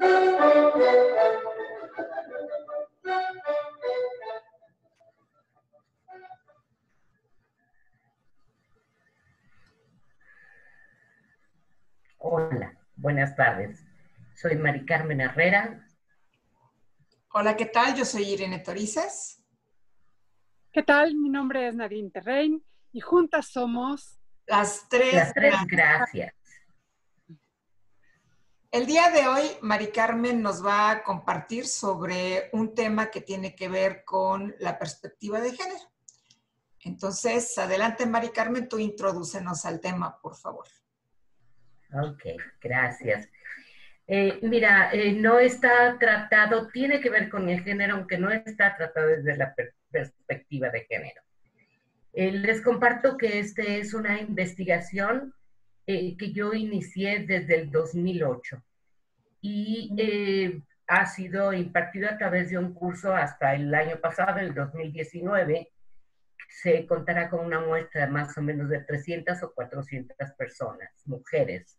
Hola, Soy Mari Carmen Herrera. Hola, ¿qué tal? Yo soy Irene Torices. ¿Qué tal? Mi nombre es Nadine Terrein y juntas somos las tres, las tres gracias. El día de hoy, Mari Carmen nos va a compartir sobre un tema que tiene que ver con la perspectiva de género. Entonces, adelante, Mari Carmen, tú introdúcenos al tema, por favor. Ok, gracias. Eh, mira, eh, no está tratado, tiene que ver con el género, aunque no está tratado desde la perspectiva de género. Eh, les comparto que esta es una investigación que yo inicié desde el 2008 y ha sido impartido a través de un curso hasta el año pasado, el 2019. Se contará con una muestra de más o menos de 300 o 400 personas, mujeres,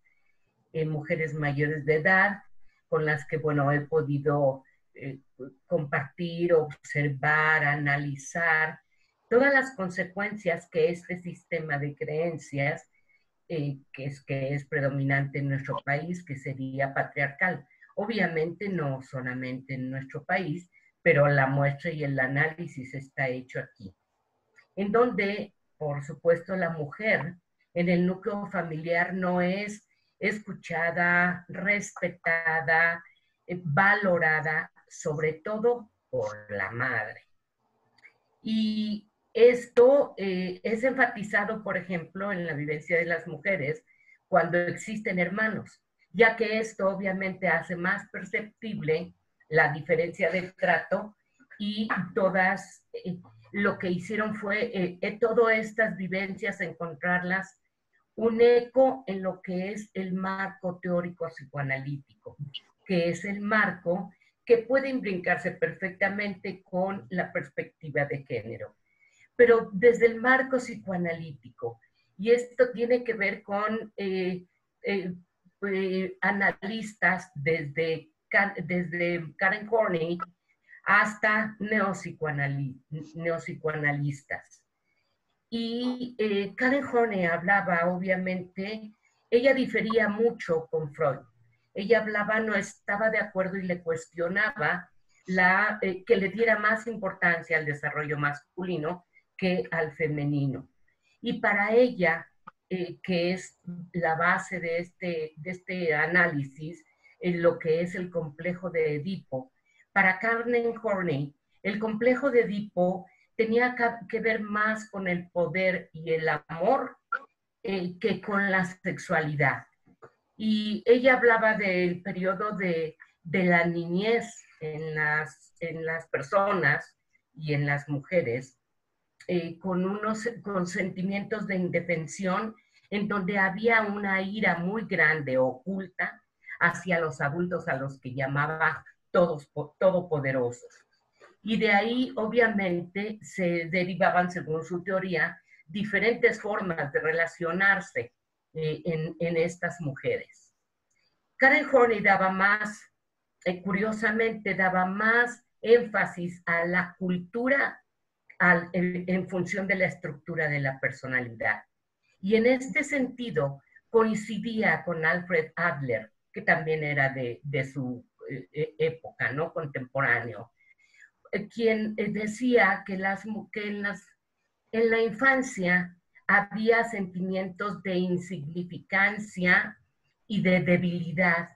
eh, mujeres mayores de edad, con las que, bueno, he podido eh, compartir, observar, analizar todas las consecuencias que este sistema de creencias, eh, que, es, que es predominante en nuestro país, que sería patriarcal. Obviamente no solamente en nuestro país, pero la muestra y el análisis está hecho aquí, en donde, por supuesto, la mujer en el núcleo familiar no es escuchada, respetada, eh, valorada, sobre todo por la madre. Y esto eh, es enfatizado, por ejemplo, en la vivencia de las mujeres cuando existen hermanos, ya que esto obviamente hace más perceptible la diferencia de trato y todas eh, lo que hicieron fue todas estas vivencias encontrarlas un eco en lo que es el marco teórico psicoanalítico, que es el marco que puede imbricarse perfectamente con la perspectiva de género, pero desde el marco psicoanalítico. Y esto tiene que ver con eh, eh, eh, analistas desde, desde Karen Corney hasta neopsicoanalistas. Y eh, Karen Horney hablaba, obviamente, ella difería mucho con Freud. Ella hablaba, no estaba de acuerdo y le cuestionaba eh, que le diera más importancia al desarrollo masculino que al femenino. Y para ella, eh, que es la base de este, de este análisis, en lo que es el complejo de Edipo, para Karen Horney, el complejo de Edipo tenía que ver más con el poder y el amor eh, que con la sexualidad. Y ella hablaba del periodo de, la niñez en las, en las personas y en las mujeres, eh, con unos con sentimientos de indefensión, en donde había una ira muy grande, oculta, hacia los adultos a los que llamaba todos todopoderosos. Y de ahí, obviamente, se derivaban, según su teoría, diferentes formas de relacionarse eh, en, estas mujeres. Karen Horney daba más, eh, curiosamente, daba más énfasis a la cultura en, función de la estructura de la personalidad. Y en este sentido coincidía con Alfred Adler, que también era de, su eh, época, ¿no? Contemporáneo, eh, quien eh, decía que, las, que en la infancia había sentimientos de insignificancia y de debilidad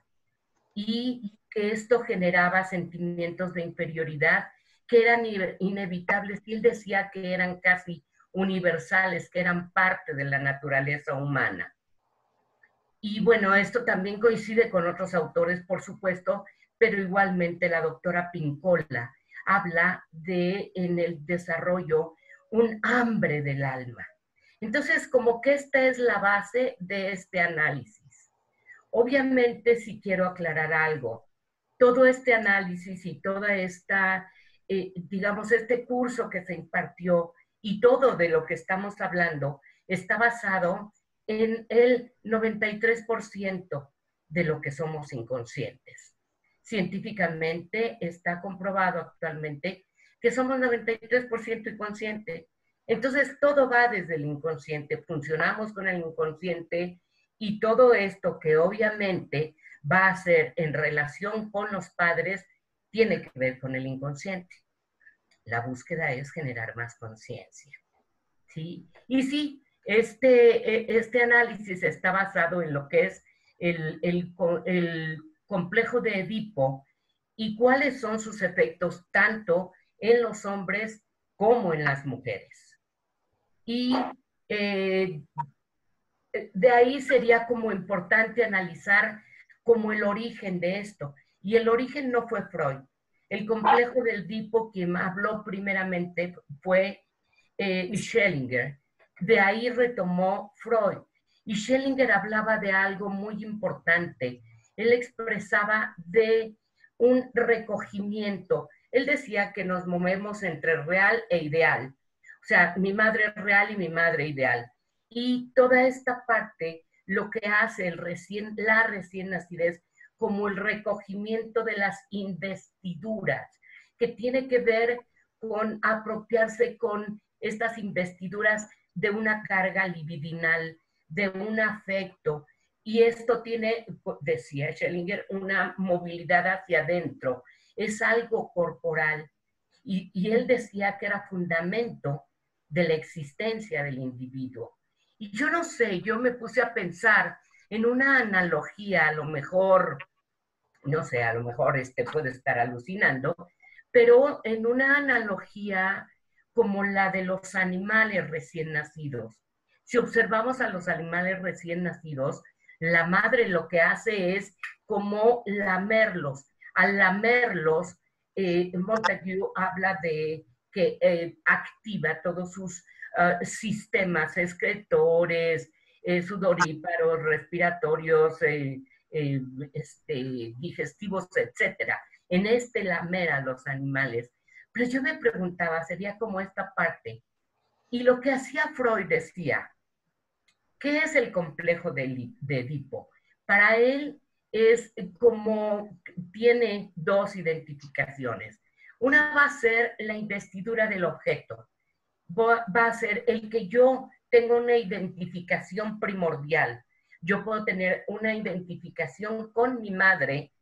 y que esto generaba sentimientos de inferioridad que eran inevitables y él decía que eran casi universales, que eran parte de la naturaleza humana. Y bueno, esto también coincide con otros autores, por supuesto, pero igualmente la doctora Pincola habla de en el desarrollo un hambre del alma. Entonces, como que esta es la base de este análisis. Obviamente, si quiero aclarar algo, todo este análisis y toda esta, eh, digamos, este curso que se impartió y todo de lo que estamos hablando está basado en el 93% de lo que somos inconscientes. Científicamente está comprobado actualmente que somos 93% inconsciente. Entonces todo va desde el inconsciente, funcionamos con el inconsciente y todo esto que obviamente va a ser en relación con los padres tiene que ver con el inconsciente. La búsqueda es generar más conciencia. ¿sí? Y sí, este, e, este análisis está basado en lo que es el, el, el complejo de Edipo y cuáles son sus efectos tanto en los hombres como en las mujeres. Y eh, de ahí sería como importante analizar como el origen de esto. Y el origen no fue Freud. El complejo del Edipo, quien habló primeramente fue eh, Schellinger. De ahí retomó Freud. Y Schellinger hablaba de algo muy importante. Él expresaba de un recogimiento. Él decía que nos movemos entre real e ideal. O sea, mi madre real y mi madre ideal. Y toda esta parte, lo que hace el recién, la recién nacida es como el recogimiento de las investiduras, que tiene que ver con apropiarse con estas investiduras de una carga libidinal, de un afecto. Y esto tiene, decía Schellinger, una movilidad hacia adentro. Es algo corporal. Y, y él decía que era fundamento de la existencia del individuo. Y yo no sé, yo me puse a pensar en una analogía, a lo mejor no sé, a lo mejor este puede estar alucinando, pero en una analogía como la de los animales recién nacidos. Si observamos a los animales recién nacidos, la madre lo que hace es como lamerlos. Al lamerlos, eh, Montague habla de que eh, activa todos sus ah, sistemas excretores, eh, sudoríparos, respiratorios, eh, eh, este, digestivos, etcétera. En este lamer a los animales. Pero yo me preguntaba, sería como esta parte. Y lo que hacía Freud decía, ¿qué es el complejo de, de Edipo? Para él es como tiene dos identificaciones. Una va a ser la investidura del objeto. Va a ser el que yo tengo una identificación primordial yo puedo tener una identificación con mi madre,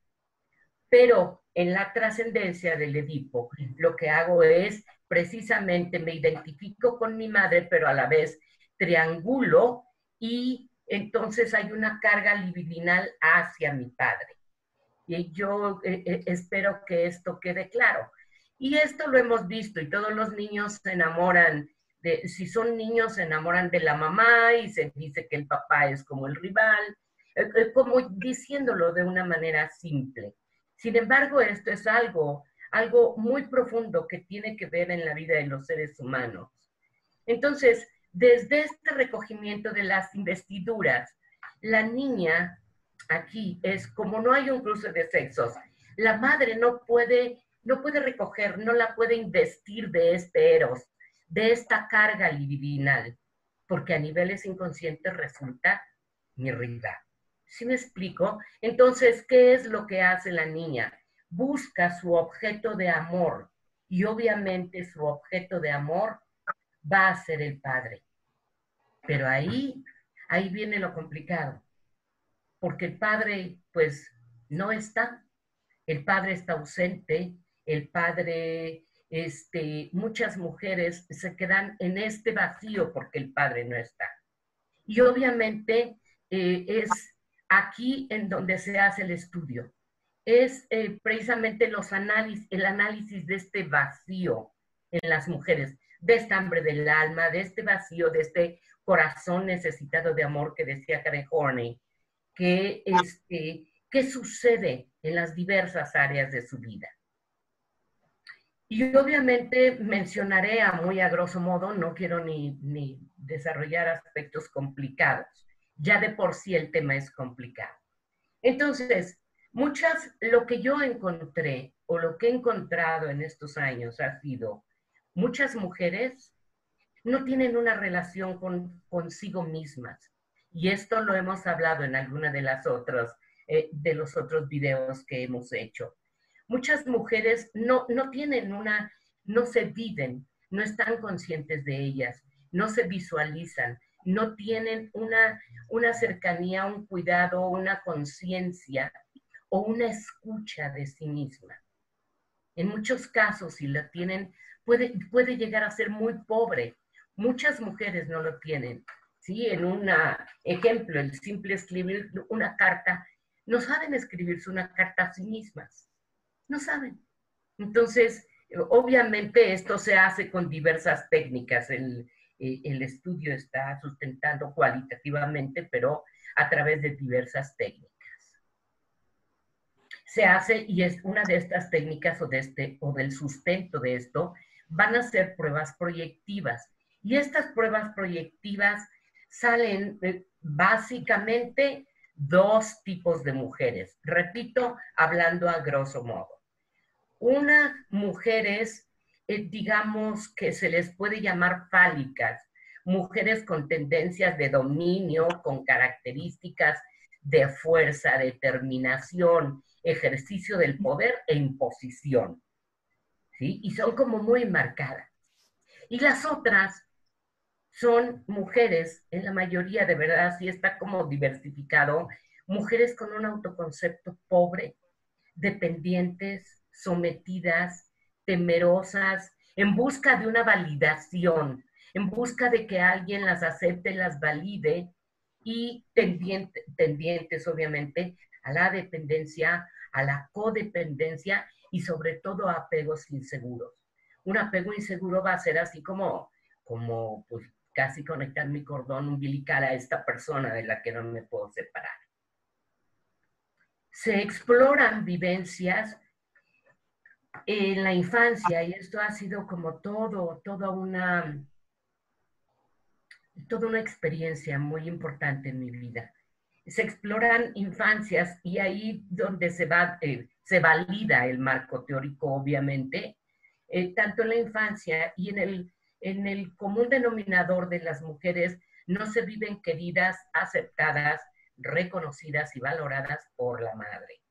pero en la trascendencia del Edipo, lo que hago es precisamente me identifico con mi madre, pero a la vez triangulo y entonces hay una carga libidinal hacia mi padre. Y yo eh, eh, espero que esto quede claro. Y esto lo hemos visto y todos los niños se enamoran si son niños se enamoran de la mamá y se dice que el papá es como el rival, eh, eh, como diciéndolo de una manera simple. Sin embargo, esto es algo, algo muy profundo que tiene que ver en la vida de los seres humanos. Entonces, desde este recogimiento de las investiduras, la niña aquí es como no hay un cruce de sexos, la madre no puede, no puede recoger, no la puede investir de este eros, de esta carga libidinal, porque a niveles inconscientes resulta mi rival. ¿Sí me explico? Entonces, ¿qué es lo que hace la niña? Busca su objeto de amor y obviamente su objeto de amor va a ser el padre. Pero ahí, ahí viene lo complicado, porque el padre pues no está, el padre está ausente, el padre este, muchas mujeres se quedan en este vacío porque el padre no está. Y obviamente eh, es aquí en donde se hace el estudio. Es eh, precisamente los análisis, el análisis de este vacío en las mujeres, de esta hambre del alma, de este vacío, de este corazón necesitado de amor que decía Karen Horney, que, este, que sucede en las diversas áreas de su vida. Y obviamente mencionaré a muy a grosso modo, no quiero ni, ni desarrollar aspectos complicados. Ya de por sí el tema es complicado. Entonces, muchas, lo que yo encontré o lo que he encontrado en estos años ha sido muchas mujeres no tienen una relación con consigo mismas. Y esto lo hemos hablado en alguna de las otras, eh, de los otros videos que hemos hecho. Muchas mujeres no, no tienen una, no se viven, no están conscientes de ellas, no se visualizan, no tienen una, una cercanía, un cuidado, una conciencia o una escucha de sí misma. En muchos casos, si la tienen, puede, puede llegar a ser muy pobre. Muchas mujeres no lo tienen. ¿sí? En un ejemplo, el simple escribir una carta, no saben escribirse una carta a sí mismas. No saben. Entonces, obviamente esto se hace con diversas técnicas. El, eh, el estudio está sustentando cualitativamente, pero a través de diversas técnicas. Se hace, y es una de estas técnicas o, de este, o del sustento de esto, van a ser pruebas proyectivas. Y estas pruebas proyectivas salen eh, básicamente dos tipos de mujeres. Repito, hablando a grosso modo. Una, mujeres eh, digamos, que se les puede llamar fálicas, mujeres con tendencias de dominio, con características de fuerza, determinación, ejercicio del poder e imposición. Y son como muy marcadas. Y las otras son mujeres, en la mayoría de verdad, sí está como diversificado, mujeres con un autoconcepto pobre, dependientes, sometidas, temerosas, en busca de una validación, en busca de que alguien las acepte, las valide y tendientes, obviamente, a la dependencia, a la codependencia y sobre todo apegos inseguros. Un apego inseguro va a ser así como, como pues, casi conectar mi cordón umbilical a esta persona de la que no me puedo separar. Se exploran vivencias en la infancia, y esto ha sido como todo, toda una, toda una experiencia muy importante en mi vida. Se exploran infancias y ahí donde se, va, eh, se valida el marco teórico, obviamente, eh, tanto en la infancia y en el, en el común denominador de las mujeres, no se viven queridas, aceptadas, reconocidas y valoradas por la madre.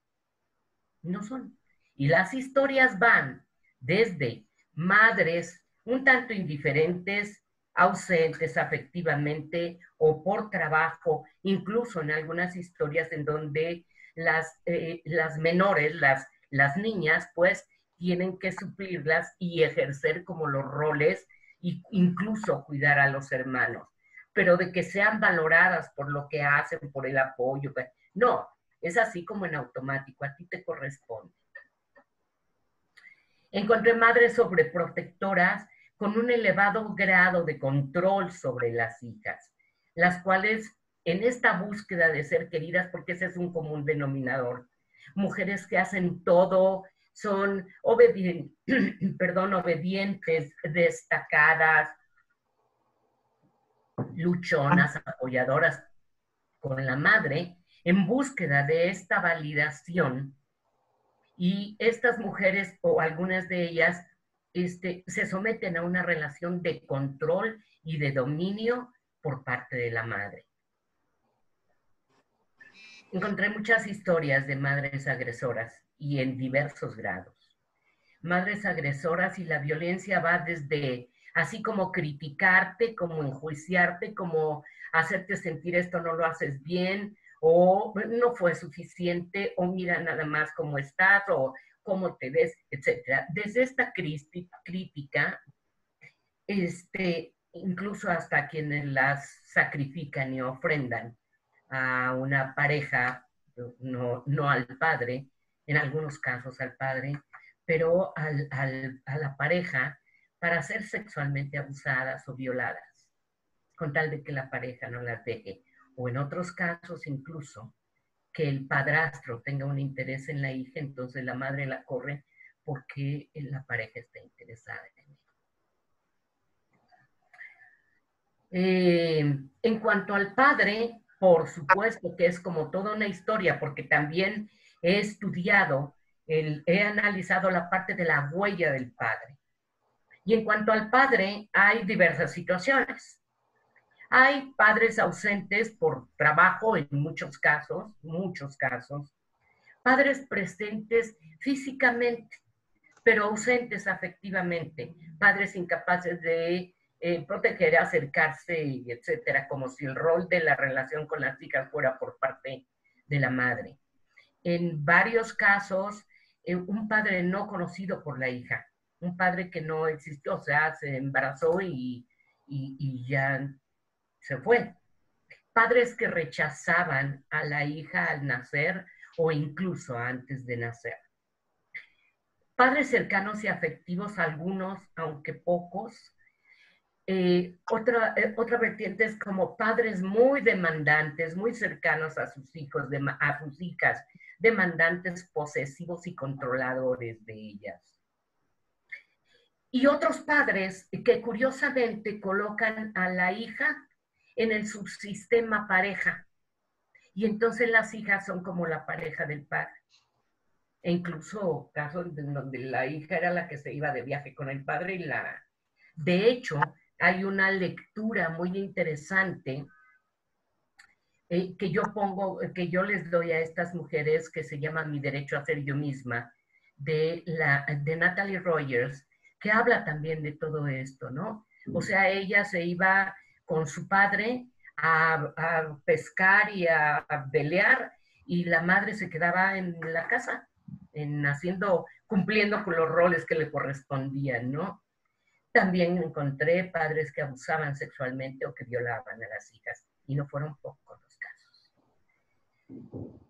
No son. Y las historias van desde madres un tanto indiferentes, ausentes afectivamente o por trabajo, incluso en algunas historias en donde las, eh, las menores, las, las niñas, pues tienen que suplirlas y ejercer como los roles e incluso cuidar a los hermanos, pero de que sean valoradas por lo que hacen, por el apoyo. Pues, no, es así como en automático, a ti te corresponde. Encontré madres sobreprotectoras con un elevado grado de control sobre las hijas, las cuales en esta búsqueda de ser queridas, porque ese es un común denominador, mujeres que hacen todo, son perdón, obedientes, destacadas, luchonas, apoyadoras con la madre, en búsqueda de esta validación. Y estas mujeres o algunas de ellas este, se someten a una relación de control y de dominio por parte de la madre. Encontré muchas historias de madres agresoras y en diversos grados. Madres agresoras y la violencia va desde así como criticarte, como enjuiciarte, como hacerte sentir esto no lo haces bien, o no fue suficiente, o mira nada más cómo estás, o cómo te ves, etcétera. Desde esta crítica, este, incluso hasta quienes las sacrifican y ofrendan a una pareja, no, no al padre, en algunos casos al padre, pero a la pareja para ser sexualmente abusadas o violadas, con tal de que la pareja no las deje o en otros casos incluso que el padrastro tenga un interés en la hija, entonces la madre la corre por qué la pareja está interesada en él. Eh, en cuanto al padre, por supuesto que es como toda una historia, porque también he estudiado, he analizado la parte de la huella del padre. Y en cuanto al padre, hay diversas situaciones. Hay padres ausentes por trabajo en muchos casos, muchos casos. Padres presentes físicamente, pero ausentes afectivamente. Padres incapaces de proteger, acercarse, etcétera, como si el rol de la relación con las hijas fuera por parte de la madre. En varios casos, eh, un padre no conocido por la hija, un padre que no existió, o sea, se embarazó y, y ya se fue. Padres que rechazaban a la hija al nacer o incluso antes de nacer. Padres cercanos y afectivos, algunos, aunque pocos, eh, otra, eh, otra vertiente es como padres muy demandantes, muy cercanos a sus hijos, a sus hijas, demandantes, posesivos y controladores de ellas. Y otros padres que curiosamente colocan a la hija en el subsistema pareja. Y entonces las hijas son como la pareja del padre. E incluso casos donde la hija era la que se iba de viaje con el padre y la... De hecho, hay una lectura muy interesante eh, que yo pongo, que yo les doy a estas mujeres que se llama Mi derecho a ser yo misma, de, la, de Natalie Rogers, que habla también de todo esto, ¿no? O sea, ella se iba con su padre a, pescar y a, a, pelear y la madre se quedaba en la casa, en haciendo, cumpliendo con los roles que le correspondían, ¿no? También encontré padres que abusaban sexualmente o que violaban a las hijas, y no fueron pocos los casos.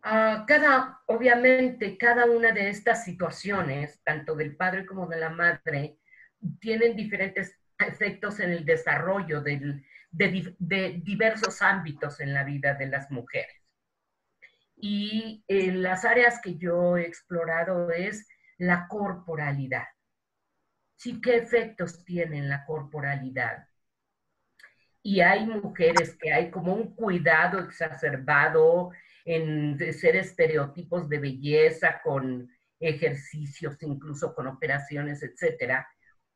Ah, cada, obviamente, cada una de estas situaciones, tanto del padre como de la madre, tienen diferentes efectos en el desarrollo de, de, diversos ámbitos en la vida de las mujeres. Y en las áreas que yo he explorado es la corporalidad sí qué efectos tiene en la corporalidad. Y hay mujeres que hay como un cuidado exacerbado en ser estereotipos de belleza con ejercicios, incluso con operaciones, etcétera.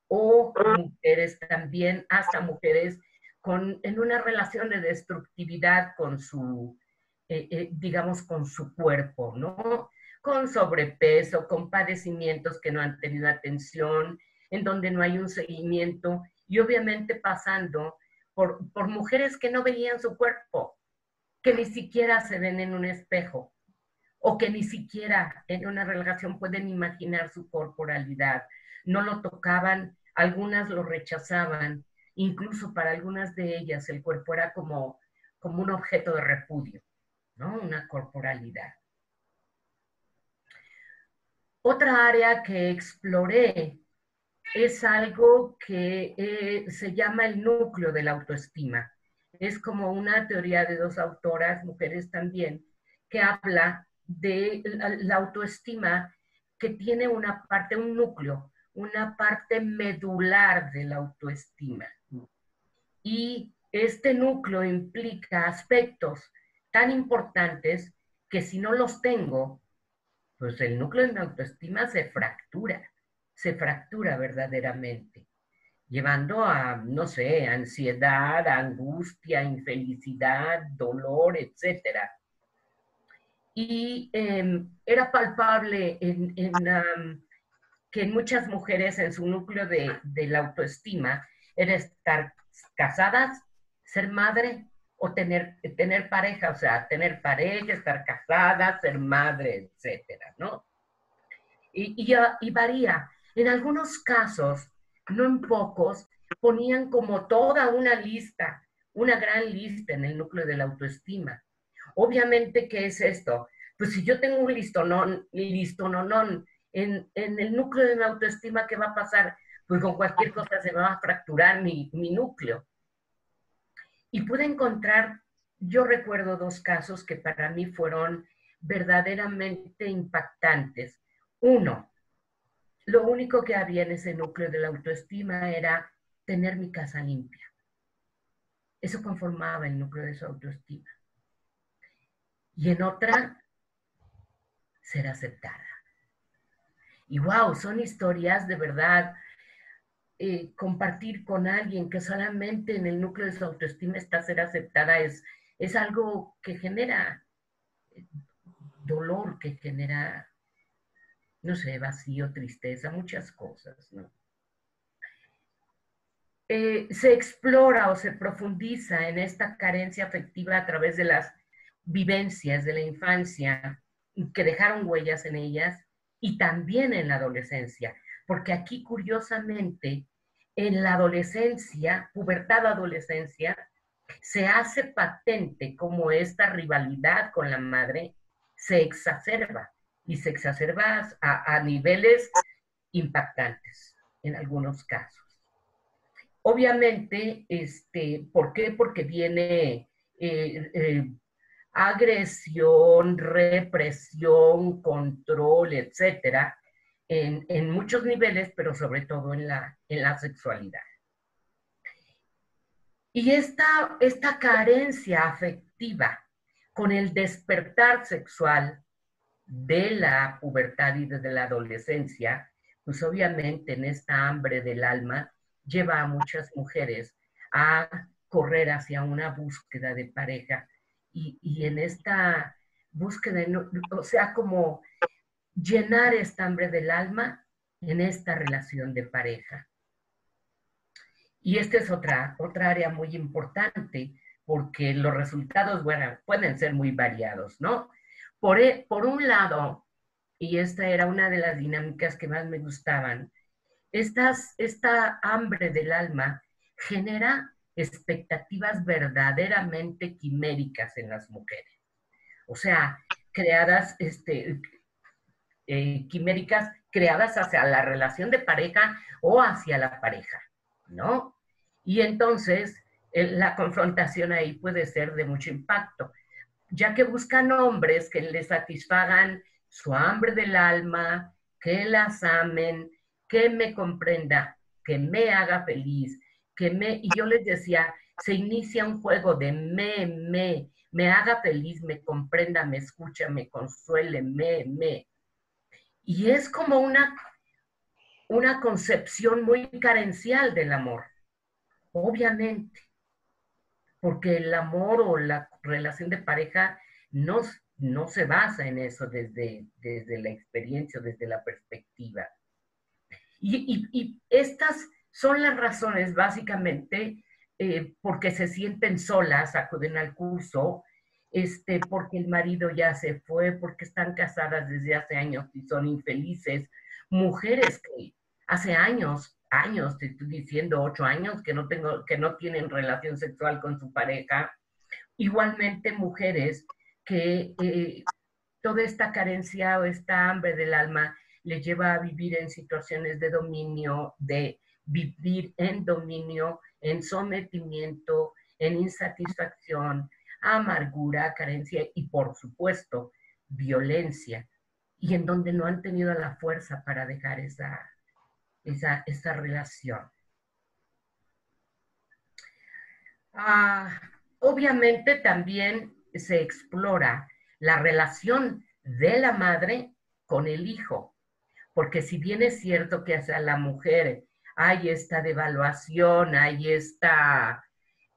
O mujeres también, hasta mujeres con, en una relación de destructividad con su, eh, eh, digamos, con su cuerpo, ¿no? Con sobrepeso, con padecimientos que no han tenido atención, en donde no hay un seguimiento y obviamente pasando por, por mujeres que no veían su cuerpo, que ni siquiera se ven en un espejo o que ni siquiera en una relación pueden imaginar su corporalidad. No lo tocaban, algunas lo rechazaban, incluso para algunas de ellas el cuerpo era como, como un objeto de repudio, ¿no? Una corporalidad. Otra área que exploré es algo que eh, se llama el núcleo de la autoestima. Es como una teoría de dos autoras, mujeres también, que habla de la, autoestima que tiene una parte, un núcleo, una parte medular de la autoestima. Y este núcleo implica aspectos tan importantes que si no los tengo, pues el núcleo de mi autoestima se fractura se fractura verdaderamente, llevando a, no sé, ansiedad, angustia, infelicidad, dolor, etc. Y em, era palpable en, que en muchas mujeres en su núcleo de, la autoestima era estar casadas, ser madre o tener, tener pareja, o sea, tener pareja, estar casada, ser madre, etcétera, ¿no? Y, y, y varía. En algunos casos, no en pocos, ponían como toda una lista, una gran lista en el núcleo de la autoestima. Obviamente, ¿qué es esto? Pues si yo tengo un listonón, listononón en, en el núcleo de mi autoestima, ¿qué va a pasar? Pues con cualquier cosa se va a fracturar mi, mi núcleo. Y pude encontrar, yo recuerdo dos casos que para mí fueron verdaderamente impactantes. Uno, lo único que había en ese núcleo de la autoestima era tener mi casa limpia. Eso conformaba el núcleo de su autoestima. Y en otra, ser aceptada. Y wow, son historias de verdad. Eh, compartir con alguien que solamente en el núcleo de su autoestima está ser aceptada es, es algo que genera dolor, que genera, no sé, vacío, tristeza, muchas cosas, ¿no? Eh, se explora o se profundiza en esta carencia afectiva a través de las vivencias de la infancia que dejaron huellas en ellas y también en la adolescencia, porque aquí curiosamente en la adolescencia, pubertad adolescencia, se hace patente como esta rivalidad con la madre se exacerba y se exacerba a, niveles impactantes en algunos casos. Obviamente, este, ¿por qué? Porque viene eh, eh, agresión, represión, control, etcétera, en, muchos niveles, pero sobre todo en la, en la sexualidad. Y esta, esta carencia afectiva con el despertar sexual de la pubertad y desde la adolescencia, pues obviamente en esta hambre del alma lleva a muchas mujeres a correr hacia una búsqueda de pareja y, en esta búsqueda, o sea, como llenar esta hambre del alma en esta relación de pareja. Y esta es otra, otra área muy importante porque los resultados, pueden ser muy variados, ¿no? Por, e, por un lado, y esta era una de las dinámicas que más me gustaban, esta hambre del alma genera expectativas verdaderamente quiméricas en las mujeres. O sea, creadas, este, eh, quiméricas creadas hacia la relación de pareja o hacia la pareja, ¿no? Y entonces la confrontación ahí puede ser de mucho impacto, ya que buscan hombres que les satisfagan su hambre del alma, que las amen, que me comprenda, que me haga feliz, que me, y yo les decía, se inicia un juego de me, me, me haga feliz, me comprenda, me escucha, me consuele, me, me. Y es como una, una concepción muy carencial del amor, obviamente porque el amor o la relación de pareja no, no se basa en eso desde, desde la experiencia, desde la perspectiva. Y, estas son las razones básicamente eh, porque se sienten solas, acuden al curso, este, porque el marido ya se fue, porque están casadas desde hace años y son infelices. Mujeres que hace años años, te estoy diciendo ocho años, que no, tengo, que no tienen relación sexual con su pareja. Igualmente mujeres que eh, toda esta carencia o esta hambre del alma les lleva a vivir en situaciones de dominio, de vivir en dominio, en sometimiento, en insatisfacción, amargura, carencia y por supuesto violencia, y en donde no han tenido la fuerza para dejar esa, esa, esa relación. Ah, obviamente también se explora la relación de la madre con el hijo, porque si bien es cierto que hacia la mujer hay esta devaluación, hay esta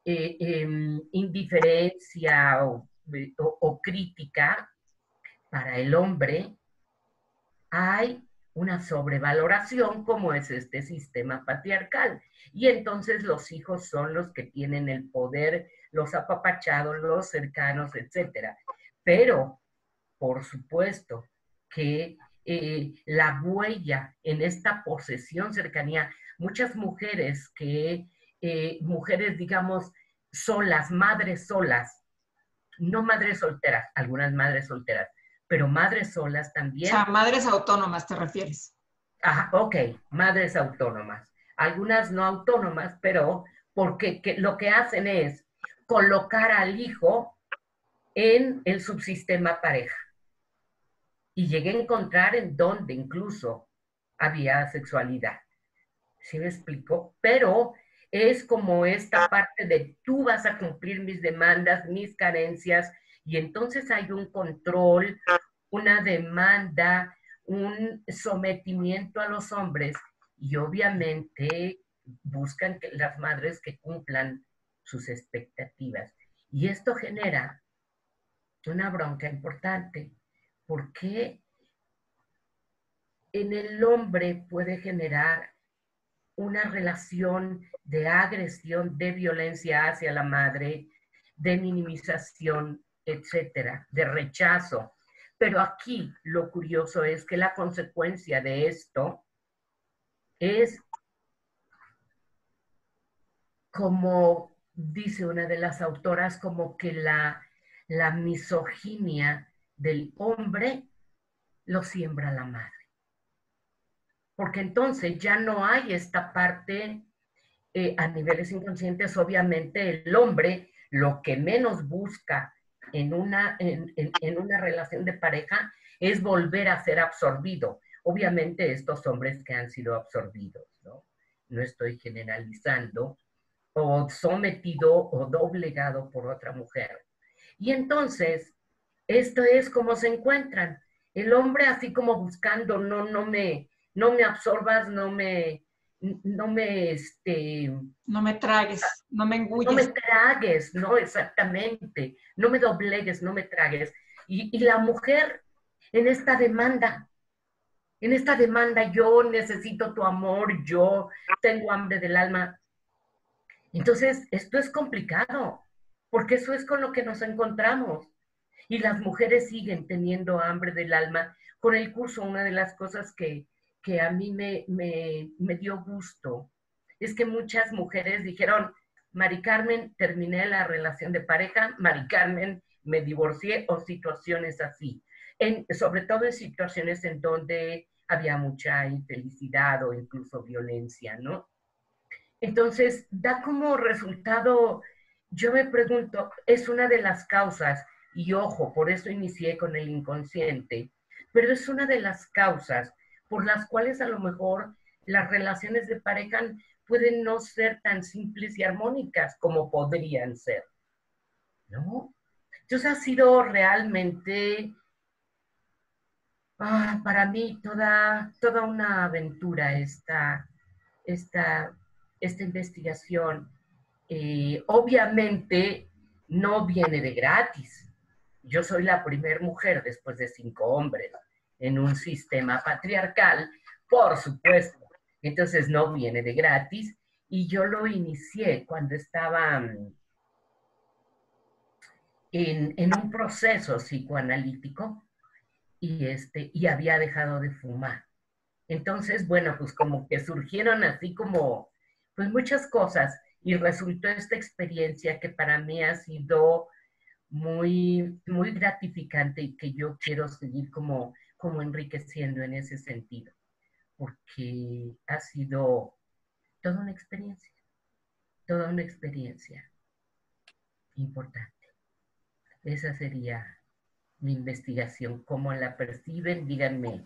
eh, em, indiferencia o crítica, para el hombre hay una sobrevaloración como es este sistema patriarcal. Y entonces los hijos son los que tienen el poder, los apapachados, los cercanos, etc. Pero, por supuesto, que eh, la huella en esta posesión, cercanía, muchas mujeres que, eh, mujeres, digamos, solas, madres solas, no madres solteras, algunas madres solteras, pero madres solas también. O sea, madres autónomas te refieres. Ajá, ok, madres autónomas. Algunas no autónomas, pero porque lo que hacen es colocar al hijo en el subsistema pareja. Y llegué a encontrar en donde incluso había sexualidad. ¿Sí me explico? Pero es como esta parte de tú vas a cumplir mis demandas, mis carencias, y entonces hay un control, una demanda, un sometimiento a los hombres, y obviamente buscan que las madres que cumplan sus expectativas. Y esto genera una bronca importante, porque en el hombre puede generar una relación de agresión, de violencia hacia la madre, de minimización, etcétera, de rechazo. Pero aquí lo curioso es que la consecuencia de esto es como dice una de las autoras, como que la, la misoginia del hombre lo siembra la madre. Porque entonces ya no hay esta parte eh, a niveles inconscientes, obviamente el hombre lo que menos busca en una, en, en una relación de pareja es volver a ser absorbido. Obviamente estos hombres que han sido absorbidos, ¿no? No estoy generalizando, o sometido o doblegado por otra mujer. Y entonces, esto es como se encuentran. El hombre así como buscando, no, no me, no me absorbas, no me, no me, este... No me tragues, no me engulles. No me tragues, no, exactamente. No me doblegues, no me tragues. Y, y la mujer en esta demanda, en esta demanda, yo necesito tu amor, yo tengo hambre del alma, entonces, esto es complicado, porque eso es con lo que nos encontramos. Y las mujeres siguen teniendo hambre del alma. Con el curso, una de las cosas que, a mí me, me, dio gusto es que muchas mujeres dijeron, Mari Carmen, terminé la relación de pareja, Mari Carmen, me divorcié o situaciones así. Sobre todo en situaciones en donde había mucha infelicidad o incluso violencia, ¿no? Entonces, da como resultado, yo me pregunto, es una de las causas, y ojo, por eso inicié con el inconsciente, pero es una de las causas por las cuales a lo mejor las relaciones de pareja pueden no ser tan simples y armónicas como podrían ser. ¿No? Entonces ha sido realmente ah, para mí toda, toda una aventura esta, esta esta investigación eh, obviamente no viene de gratis. Yo soy la primera mujer después de cinco hombres en un sistema patriarcal, por supuesto. Entonces no viene de gratis y yo lo inicié cuando estaba mm, en, en un proceso psicoanalítico y, este, y había dejado de fumar. Entonces, bueno, pues como que surgieron así como pues muchas cosas y resultó esta experiencia que para mí ha sido muy, muy gratificante y que yo quiero seguir como, como enriqueciendo en ese sentido, porque ha sido toda una experiencia, toda una experiencia importante. Esa sería mi investigación, cómo la perciben, díganme,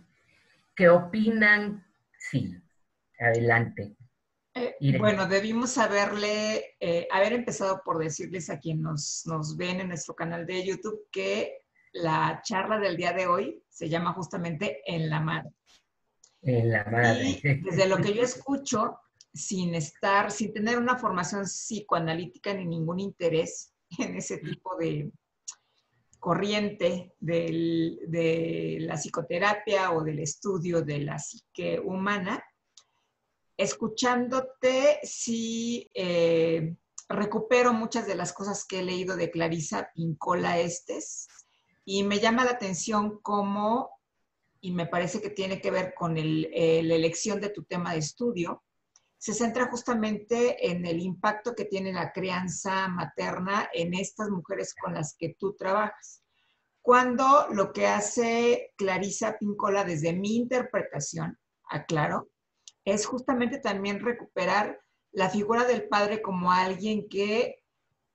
¿qué opinan? Sí, adelante. Eh, bueno, debimos haberle, eh, haber empezado por decirles a quien nos, nos ven en nuestro canal de YouTube que la charla del día de hoy se llama justamente En la Madre. En la Madre. Y desde lo que yo escucho, sin estar, sin tener una formación psicoanalítica ni ningún interés en ese tipo de corriente de la psicoterapia o del estudio de la psique humana, escuchándote, sí eh, recupero muchas de las cosas que he leído de Clarisa Pincola Estes y me llama la atención cómo, y me parece que tiene que ver con eh, la elección de tu tema de estudio, se centra justamente en el impacto que tiene la crianza materna en estas mujeres con las que tú trabajas. Cuando lo que hace Clarisa Pincola desde mi interpretación, aclaro, es justamente también recuperar la figura del padre como alguien que,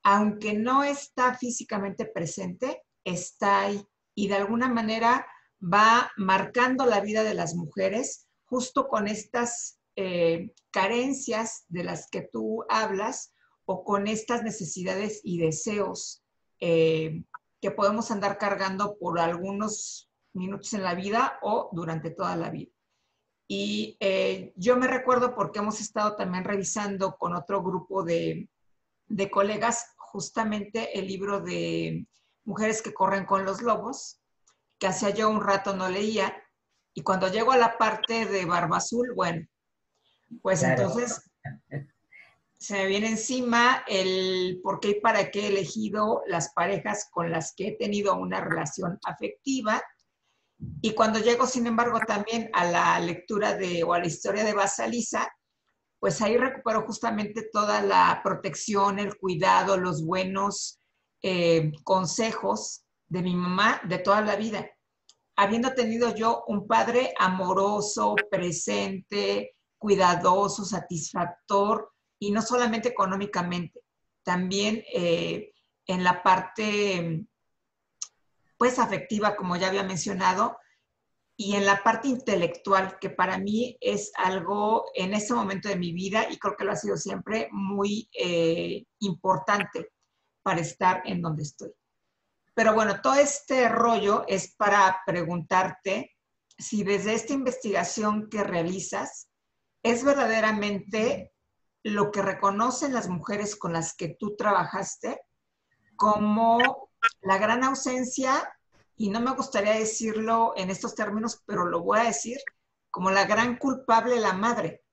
aunque no está físicamente presente, está ahí y de alguna manera va marcando la vida de las mujeres justo con estas eh, carencias de las que tú hablas o con estas necesidades y deseos eh, que podemos andar cargando por algunos minutos en la vida o durante toda la vida. Y eh, yo me recuerdo porque hemos estado también revisando con otro grupo de, de colegas justamente el libro de Mujeres que corren con los lobos, que hacía yo un rato no leía, y cuando llego a la parte de Barba Azul, bueno, pues entonces se me viene encima el por qué y para qué he elegido las parejas con las que he tenido una relación afectiva. Y cuando llego, sin embargo, también a la lectura de o a la historia de Basalisa, pues ahí recupero justamente toda la protección, el cuidado, los buenos eh, consejos de mi mamá de toda la vida. Habiendo tenido yo un padre amoroso, presente, cuidadoso, satisfactor, y no solamente económicamente, también eh, en la parte, pues, afectiva, como ya había mencionado, y en la parte intelectual, que para mí es algo en este momento de mi vida, y creo que lo ha sido siempre, muy eh, importante para estar en donde estoy. Pero bueno, todo este rollo es para preguntarte si desde esta investigación que realizas es verdaderamente lo que reconocen las mujeres con las que tú trabajaste como la gran ausencia, y no me gustaría decirlo en estos términos, pero lo voy a decir, como la gran culpable la madre.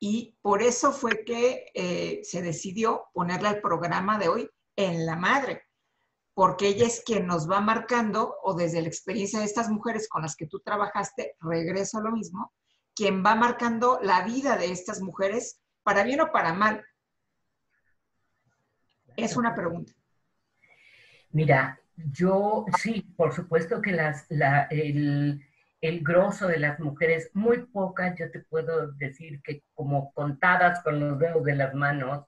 Y por eso fue que eh, se decidió ponerle al programa de hoy en la madre, porque ella es quien nos va marcando, o desde la experiencia de estas mujeres con las que tú trabajaste, regreso a lo mismo, quien va marcando la vida de estas mujeres para bien o para mal? Es una pregunta. Mira, yo sí, por supuesto que las, el, el grosso de las mujeres, muy pocas, yo te puedo decir que como contadas con los dedos de las manos,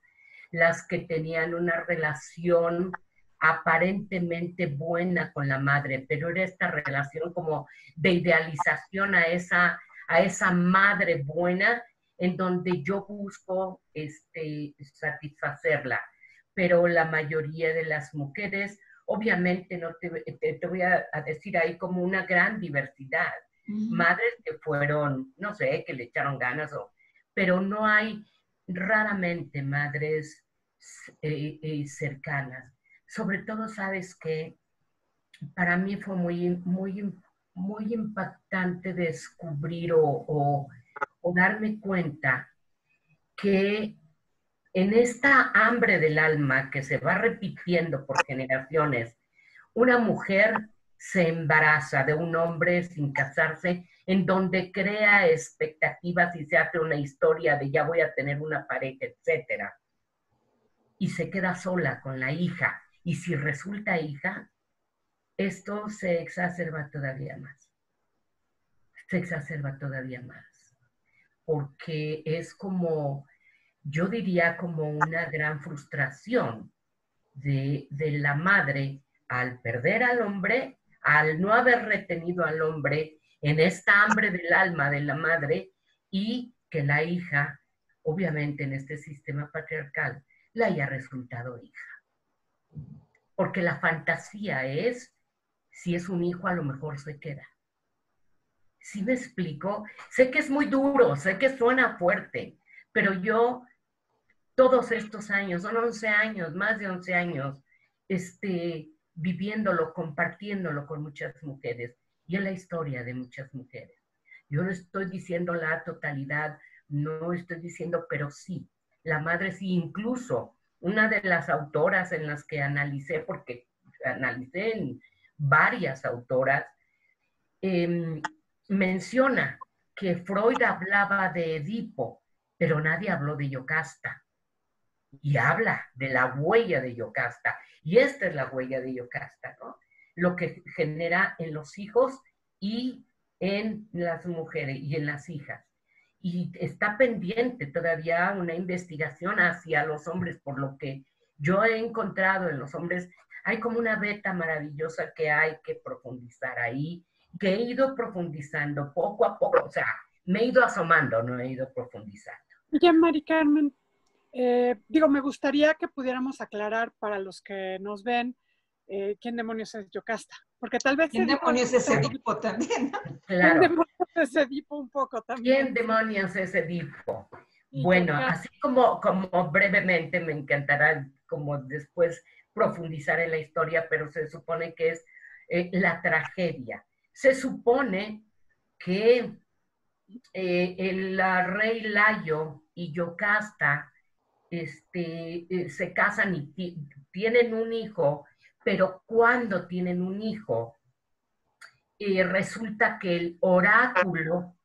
las que tenían una relación aparentemente buena con la madre, pero era esta relación como de idealización a esa, a esa madre buena en donde yo busco este, satisfacerla. Pero la mayoría de las mujeres, obviamente, no te, te, voy a, decir ahí como una gran diversidad. Madres que fueron, no sé, que le echaron ganas, o, pero no hay raramente madres eh, eh, cercanas. Sobre todo, sabes que para mí fue muy, muy, muy impactante descubrir o o darme cuenta que en esta hambre del alma que se va repitiendo por generaciones, una mujer se embaraza de un hombre sin casarse, en donde crea expectativas y se hace una historia de ya voy a tener una pareja, etc. Y se queda sola con la hija. Y si resulta hija, esto se exacerba todavía más. Se exacerba todavía más porque es como, yo diría como una gran frustración de, la madre al perder al hombre, al no haber retenido al hombre en esta hambre del alma de la madre y que la hija, obviamente en este sistema patriarcal, le haya resultado hija. Porque la fantasía es, si es un hijo, a lo mejor se queda. ¿Sí me explico? Sé que es muy duro, sé que suena fuerte, pero yo todos estos años, son 11 años, más de 11 años, este, viviéndolo, compartiéndolo con muchas mujeres y en la historia de muchas mujeres. Yo no estoy diciendo la totalidad, no estoy diciendo, pero sí, la madre sí, incluso una de las autoras en las que analicé, porque analicé en varias autoras, eh, menciona que Freud hablaba de Edipo, pero nadie habló de Yocasta. Y habla de la huella de Yocasta. Y esta es la huella de Yocasta, ¿no? Lo que genera en los hijos y en las mujeres y en las hijas. Y está pendiente todavía una investigación hacia los hombres, por lo que yo he encontrado en los hombres, hay como una beta maravillosa que hay que profundizar ahí que he ido profundizando poco a poco, o sea, me he ido asomando, no he ido profundizando. Ya, Mari Carmen, eh, digo, me gustaría que pudiéramos aclarar para los que nos ven eh, quién demonios es Yocasta. Porque tal vez... ¿Quién demonios es Edipo también? Claro. ¿Quién demonios es Edipo un poco también? ¿Quién demonios es Edipo? Bueno, así como, como brevemente me encantará como después profundizar en la historia, pero se supone que es eh, la tragedia. Se supone que el rey Layo y Yocasta este, eh, se casan y tienen un hijo, pero cuando tienen un hijo, eh, resulta que el oráculo,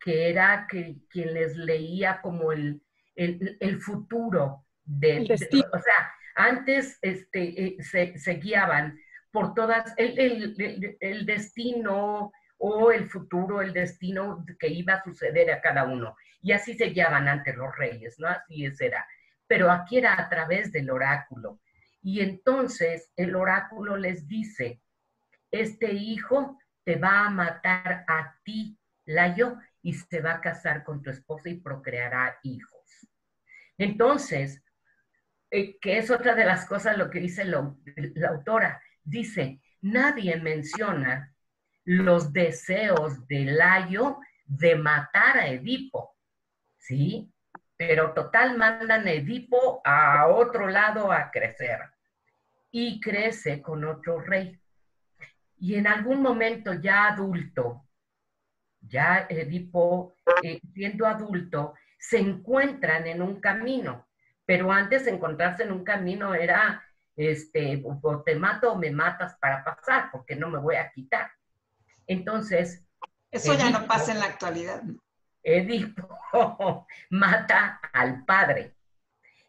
que era que, quien les leía como el, el, futuro del destino, o sea, antes este, eh, se, se, guiaban por todas, el, el destino, o el futuro, el destino que iba a suceder a cada uno. Y así se guiaban ante los reyes, ¿no? Así es, era. Pero aquí era a través del oráculo. Y entonces el oráculo les dice, este hijo te va a matar a ti, Layo, y se va a casar con tu esposa y procreará hijos. Entonces, eh, que es otra de las cosas lo que dice la autora, dice, nadie menciona los deseos de Layo de matar a Edipo, ¿sí? Pero total mandan a Edipo a otro lado a crecer y crece con otro rey. Y en algún momento ya adulto, ya Edipo eh, siendo adulto, se encuentran en un camino, pero antes de encontrarse en un camino era, este, o te mato o me matas para pasar, porque no me voy a quitar. Entonces... Eso ya no pasa en la actualidad. Edipo mata al padre.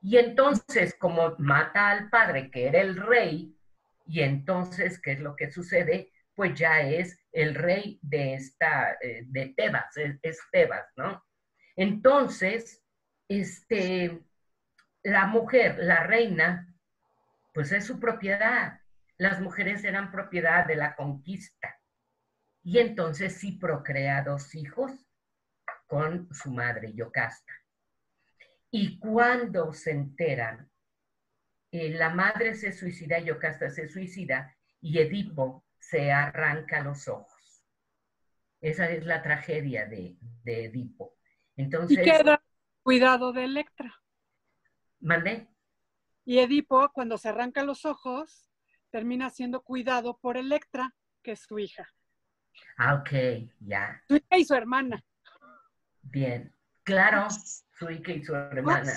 Y entonces, como mata al padre, que era el rey, y entonces, ¿qué es lo que sucede? Pues ya es el rey de esta, eh, de Tebas, es, Tebas, ¿no? Entonces, este, la mujer, la reina, pues es su propiedad. Las mujeres eran propiedad de la conquista y entonces sí procrea dos hijos con su madre Yocasta. Y cuando se enteran, eh, la madre se suicida, Yocasta se suicida y Edipo se arranca los ojos. Esa es la tragedia de, Edipo. Entonces, y queda cuidado de Electra. ¿Mandé? Y Edipo, cuando se arranca los ojos, termina siendo cuidado por Electra, que es su hija. Ah, ok, ya. Su hija y su hermana. Bien, claro, su hija y su hermana.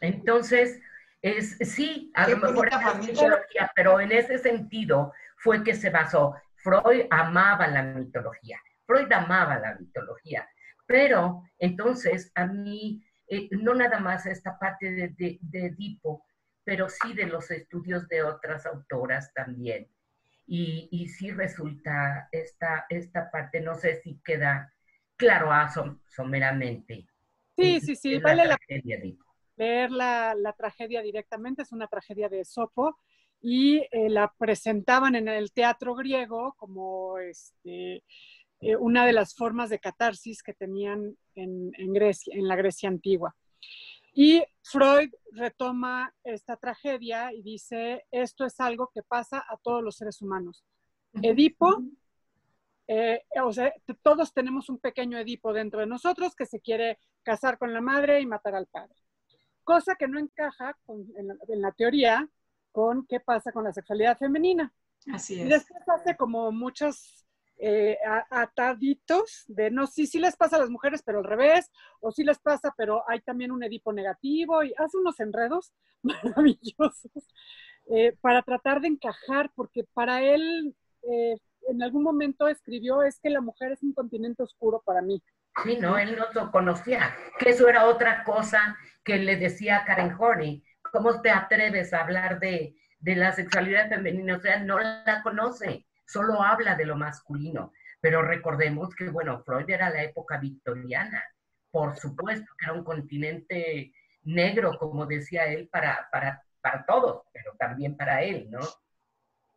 Entonces, es, sí, a lo mejor mitología, pero en ese sentido fue que se basó. Freud amaba la mitología, Freud amaba la mitología, pero entonces a mí, eh, no nada más esta parte de, de, de Edipo, pero sí de los estudios de otras autoras también y, y sí resulta esta, esta parte, no sé si queda claro a someramente. Sí, sí, sí, vale la pena leer la, la, tragedia directamente, es una tragedia de Sopo y eh, la presentaban en el teatro griego como este, eh, una de las formas de catarsis que tenían en, en, Grecia, en la Grecia antigua. Y Freud retoma esta tragedia y dice, esto es algo que pasa a todos los seres humanos. Edipo, eh, o sea, todos tenemos un pequeño Edipo dentro de nosotros que se quiere casar con la madre y matar al padre. Cosa que no encaja en, la, teoría con qué pasa con la sexualidad femenina. Así es. Y después hace como muchos eh, ataditos de no, sí, sí les pasa a las mujeres, pero al revés, o sí les pasa, pero hay también un Edipo negativo y hace unos enredos maravillosos eh, para tratar de encajar, porque para él eh, en algún momento escribió es que la mujer es un continente oscuro para mí. Sí, no, él no lo conocía, que eso era otra cosa que le decía a Karen Horney, ¿cómo te atreves a hablar de, de la sexualidad femenina? O sea, no la conoce solo habla de lo masculino. Pero recordemos que, bueno, Freud era la época victoriana. Por supuesto que era un continente negro, como decía él, para, para, para todos, pero también para él, ¿no?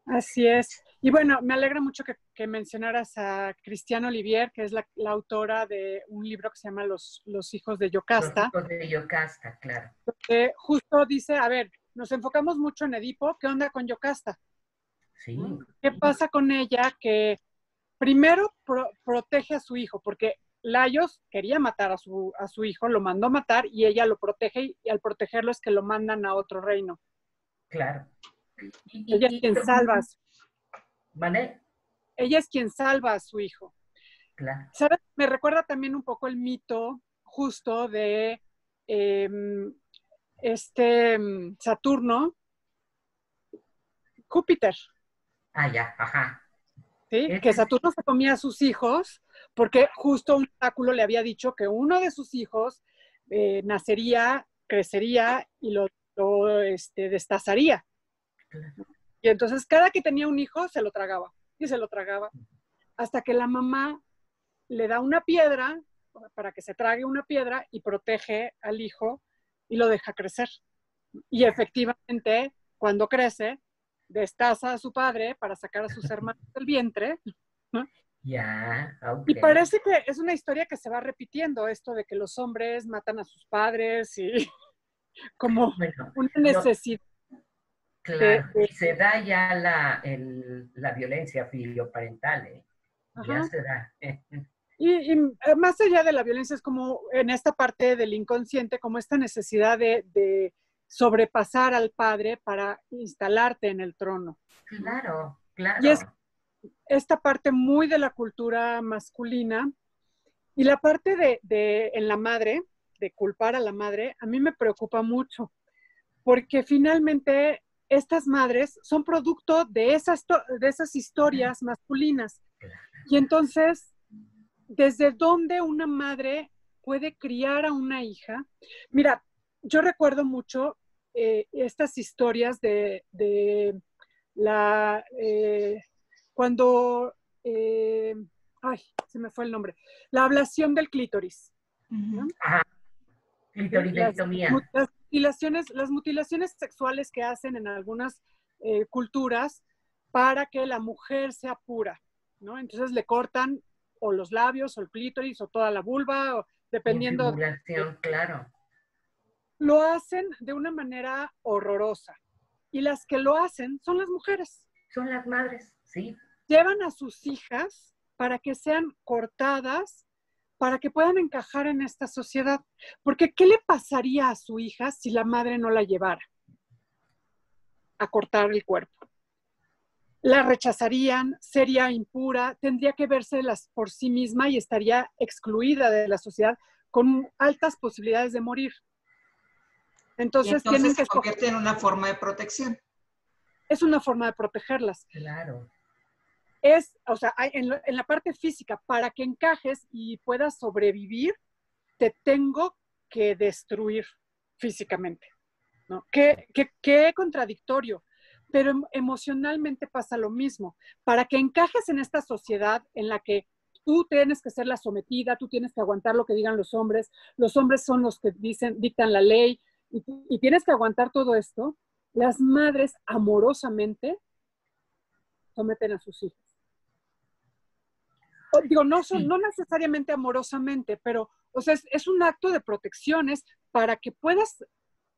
Así es. Y bueno, me alegra mucho que, mencionaras a Cristiano Olivier, que es la, autora de un libro que se llama Los, los hijos de Yocasta. Los hijos de Yocasta, claro. Que justo dice, a ver, nos enfocamos mucho en Edipo, ¿qué onda con Yocasta? Sí. ¿Qué pasa con ella? Que primero protege a su hijo, porque Laios quería matar a su, a su hijo, lo mandó matar y ella lo protege y al protegerlo es que lo mandan a otro reino. Claro. Ella es quien salva a su ¿Vale? Ella es quien salva a su hijo. Claro. ¿Sabes? Me recuerda también un poco el mito justo de em, este em, Saturno, Júpiter. Ah, ya, ajá. ¿Sí? Que Saturno se comía a sus hijos porque justo un oráculo le había dicho que uno de sus hijos eh, nacería, crecería y lo, este, destazaría. Y entonces cada que tenía un hijo se lo tragaba y se lo tragaba. Hasta que la mamá le da una piedra para que se trague una piedra y protege al hijo y lo deja crecer. Y efectivamente, cuando crece, destaza a su padre para sacar a sus hermanos del vientre. Ya, Y parece que es una historia que se va repitiendo, esto de que los hombres matan a sus padres y como una necesidad Claro, y se da ya la, la violencia filioparental, ¿eh? Ya se da. Y, eh, más allá de la violencia es como en esta parte del inconsciente, como esta necesidad de, sobrepasar al padre para instalarte en el trono. Claro, claro. Y es esta parte muy de la cultura masculina y la parte de, de en la madre, de culpar a la madre, a mí me preocupa mucho, porque finalmente estas madres son producto de esas, de esas historias masculinas. Y entonces, ¿desde dónde una madre puede criar a una hija? Mira, yo recuerdo mucho eh, estas historias de, la, eh, cuando, eh, ay, se me fue el nombre, la ablación del clítoris. Ajá. Las, mutilaciones, las mutilaciones sexuales que hacen en algunas eh, culturas para que la mujer sea pura, ¿no? Entonces le cortan o los labios, o el clítoris, o toda la vulva, o, dependiendo. De, claro. Lo hacen de una manera horrorosa. Y las que lo hacen son las mujeres. Son las madres, sí. Llevan a sus hijas para que sean cortadas para que puedan encajar en esta sociedad. Porque, ¿qué le pasaría a su hija si la madre no la llevara a cortar el cuerpo? La rechazarían, sería impura, tendría que vérselas por sí misma y estaría excluida de la sociedad con altas posibilidades de morir. Entonces, tienen que se convierte en una forma de protección. Es una forma de protegerlas. Claro es, o sea, en, la parte física, para que encajes y puedas sobrevivir, te tengo que destruir físicamente. ¿no? Qué, qué, contradictorio, pero em, emocionalmente pasa lo mismo. Para que encajes en esta sociedad en la que tú tienes que ser la sometida, tú tienes que aguantar lo que digan los hombres, los hombres son los que dicen, dictan la ley, y, y tienes que aguantar todo esto, las madres amorosamente someten a sus hijos digo, no, son, no necesariamente amorosamente, pero, o sea, es, un acto de protecciones para que puedas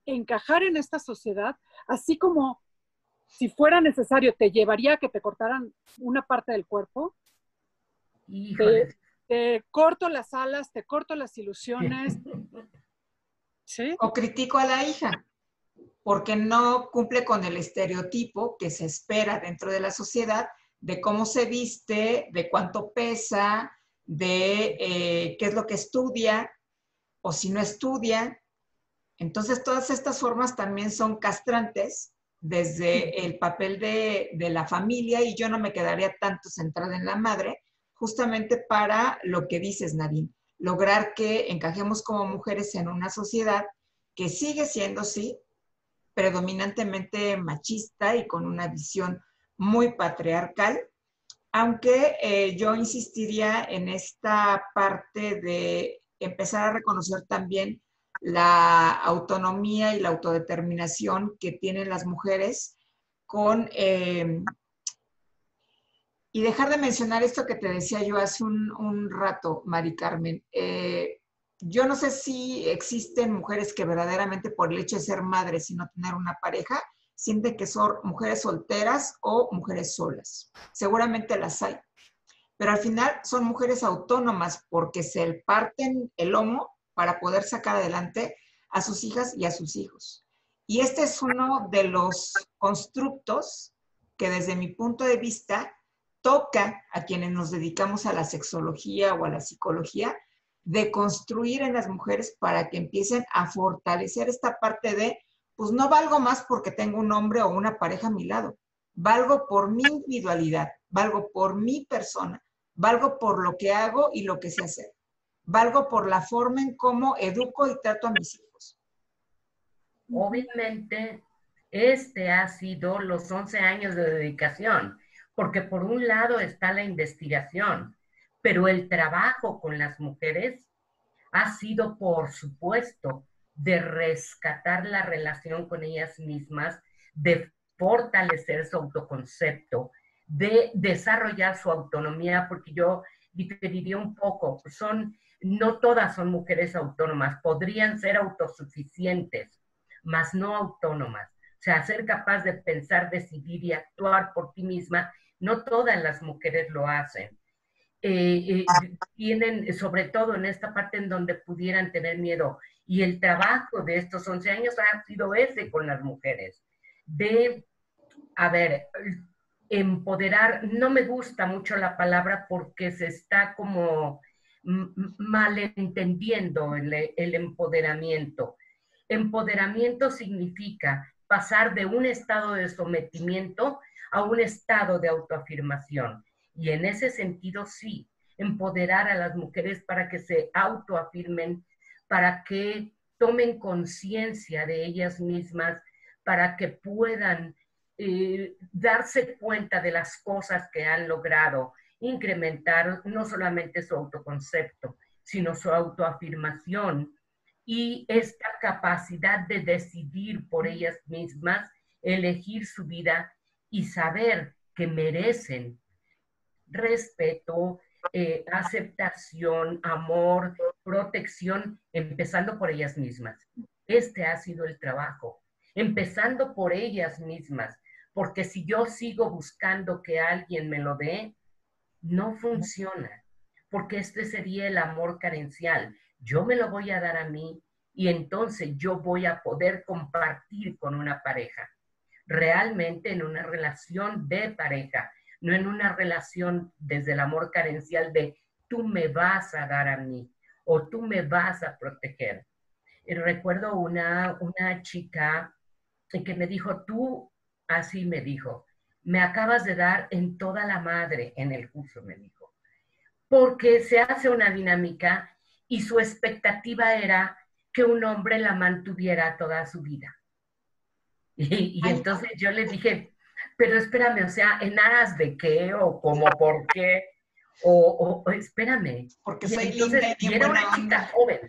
encajar en esta sociedad, así como si fuera necesario, te llevaría a que te cortaran una parte del cuerpo. Te, te, corto las alas, te corto las ilusiones. ¿Sí? O critico a la hija, porque no cumple con el estereotipo que se espera dentro de la sociedad de cómo se viste, de cuánto pesa, de eh, qué es lo que estudia o si no estudia. Entonces, todas estas formas también son castrantes desde el papel de, de, la familia y yo no me quedaría tanto centrada en la madre, justamente para lo que dices, Nadine, lograr que encajemos como mujeres en una sociedad que sigue siendo, sí, predominantemente machista y con una visión muy patriarcal, aunque eh, yo insistiría en esta parte de empezar a reconocer también la autonomía y la autodeterminación que tienen las mujeres con eh, Y dejar de mencionar esto que te decía yo hace un, rato, Mari Carmen. Eh, yo no sé si existen mujeres que verdaderamente por el hecho de ser madres y no tener una pareja, sienten que son mujeres solteras o mujeres solas. Seguramente las hay. Pero al final son mujeres autónomas porque se parten el lomo para poder sacar adelante a sus hijas y a sus hijos. Y este es uno de los constructos que desde mi punto de vista toca a quienes nos dedicamos a la sexología o a la psicología de construir en las mujeres para que empiecen a fortalecer esta parte de, pues no valgo más porque tengo un hombre o una pareja a mi lado, valgo por mi individualidad, valgo por mi persona, valgo por lo que hago y lo que sé hacer, valgo por la forma en cómo educo y trato a mis hijos. Obviamente, este ha sido los 11 años de dedicación, porque por un lado está la investigación, pero el trabajo con las mujeres ha sido, por supuesto, de rescatar la relación con ellas mismas, de fortalecer su autoconcepto, de desarrollar su autonomía, porque yo diferiría un poco, son, no todas son mujeres autónomas, podrían ser autosuficientes, mas no autónomas. O sea, ser capaz de pensar, decidir y actuar por ti misma, no todas las mujeres lo hacen. Eh, eh, tienen, sobre todo en esta parte en donde pudieran tener miedo. Y el trabajo de estos 11 años ha sido ese con las mujeres, de, a ver, empoderar, no me gusta mucho la palabra porque se está como malentendiendo el, el empoderamiento. Empoderamiento significa pasar de un estado de sometimiento a un estado de autoafirmación. Y en ese sentido, sí, empoderar a las mujeres para que se autoafirmen, para que tomen conciencia de ellas mismas, para que puedan eh, darse cuenta de las cosas que han logrado, incrementar no solamente su autoconcepto, sino su autoafirmación y esta capacidad de decidir por ellas mismas, elegir su vida y saber que merecen respeto, eh, aceptación, amor, protección, empezando por ellas mismas. Este ha sido el trabajo, empezando por ellas mismas, porque si yo sigo buscando que alguien me lo dé, no funciona, porque este sería el amor carencial. Yo me lo voy a dar a mí y entonces yo voy a poder compartir con una pareja, realmente en una relación de pareja, no en una relación desde el amor carencial de tú me vas a dar a mí o tú me vas a proteger. Y recuerdo una, una chica que me dijo, tú, así me dijo, me acabas de dar en toda la madre en el curso, me dijo, porque se hace una dinámica y su expectativa era que un hombre la mantuviera toda su vida. Y, y entonces yo le dije, pero espérame, o sea, ¿en aras de qué o como por qué? O, espérame. Porque soy linda y, era una chica joven.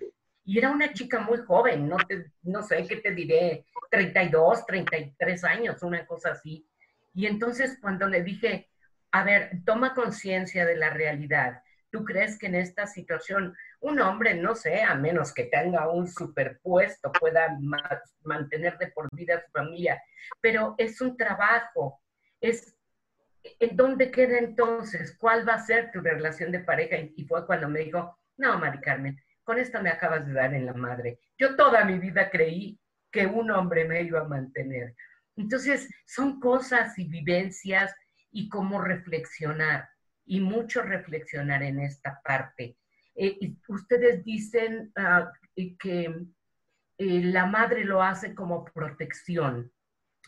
Y era una chica muy joven, no, no sé qué te diré, 32, 33 años, una cosa así. Y entonces cuando le dije, a ver, toma conciencia de la realidad. ¿Tú crees que en esta situación un hombre, no sé, a menos que tenga un superpuesto, pueda mantener de por vida a su familia, pero es un trabajo, es ¿en dónde queda entonces? ¿Cuál va a ser tu relación de pareja? Y fue cuando me dijo, no, Mari Carmen, con esto me acabas de dar en la madre. Yo toda mi vida creí que un hombre me iba a mantener. Entonces, son cosas y vivencias y cómo reflexionar y mucho reflexionar en esta parte. Eh, ustedes dicen ah, que eh, la madre lo hace como protección.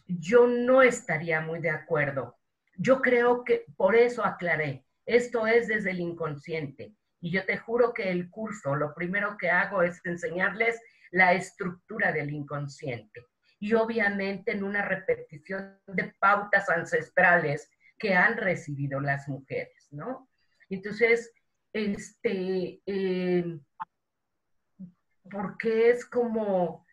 Yo no estaría muy de acuerdo. Yo creo que por eso aclaré, esto es desde el inconsciente. Y yo te juro que el curso, lo primero que hago es enseñarles la estructura del inconsciente. Y obviamente en una repetición de pautas ancestrales que han recibido las mujeres, ¿no? Entonces, este, eh, porque es como,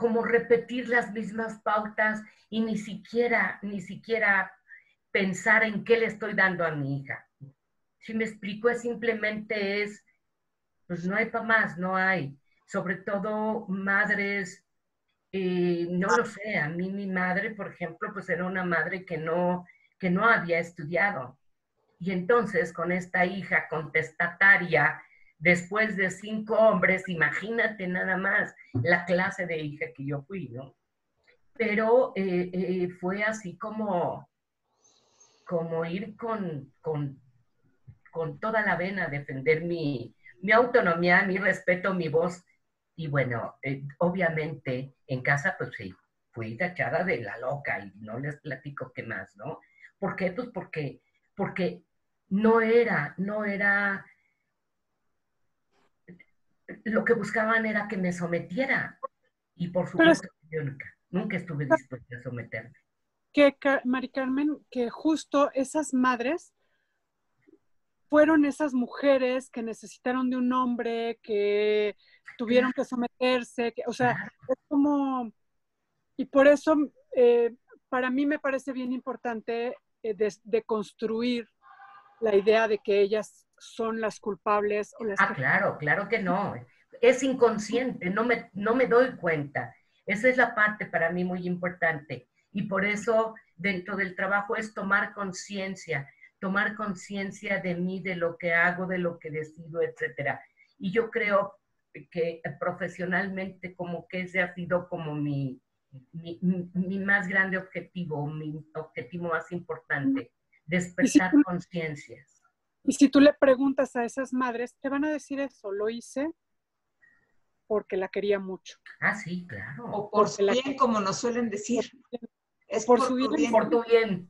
como repetir las mismas pautas y ni siquiera, ni siquiera pensar en qué le estoy dando a mi hija. Si me explico, es simplemente es, pues no hay para más, no hay. Sobre todo madres, eh, no lo sé, a mí mi madre, por ejemplo, pues era una madre que no, que no había estudiado. Y entonces con esta hija contestataria, después de cinco hombres, imagínate nada más la clase de hija que yo fui, ¿no? Pero eh, eh, fue así como, como ir con, con, con, toda la vena a defender mi, mi, autonomía, mi respeto, mi voz. Y bueno, eh, obviamente en casa pues sí, fui tachada de la loca y no les platico qué más, ¿no? ¿Por qué? Pues porque, porque no era, no era, lo que buscaban era que me sometiera. Y por supuesto, yo nunca, nunca estuve dispuesta a someterme que, Mari Carmen, que justo esas madres fueron esas mujeres que necesitaron de un hombre, que tuvieron que someterse, que, o sea, es como, y por eso eh, para mí me parece bien importante eh, de, construir la idea de que ellas son las culpables. O las ah, claro, claro que no. Es inconsciente, no me, no me doy cuenta. Esa es la parte para mí muy importante. Y por eso dentro del trabajo es tomar conciencia, tomar conciencia de mí, de lo que hago, de lo que decido, etcétera. Y yo creo que profesionalmente como que ese ha sido como mi, mi, más grande objetivo, mi objetivo más importante, despertar conciencias. Y si tú le preguntas a esas madres, te van a decir eso, lo hice porque la quería mucho. Ah, sí, claro. O por su bien, como nos suelen decir. Es por, su bien, Por tu bien.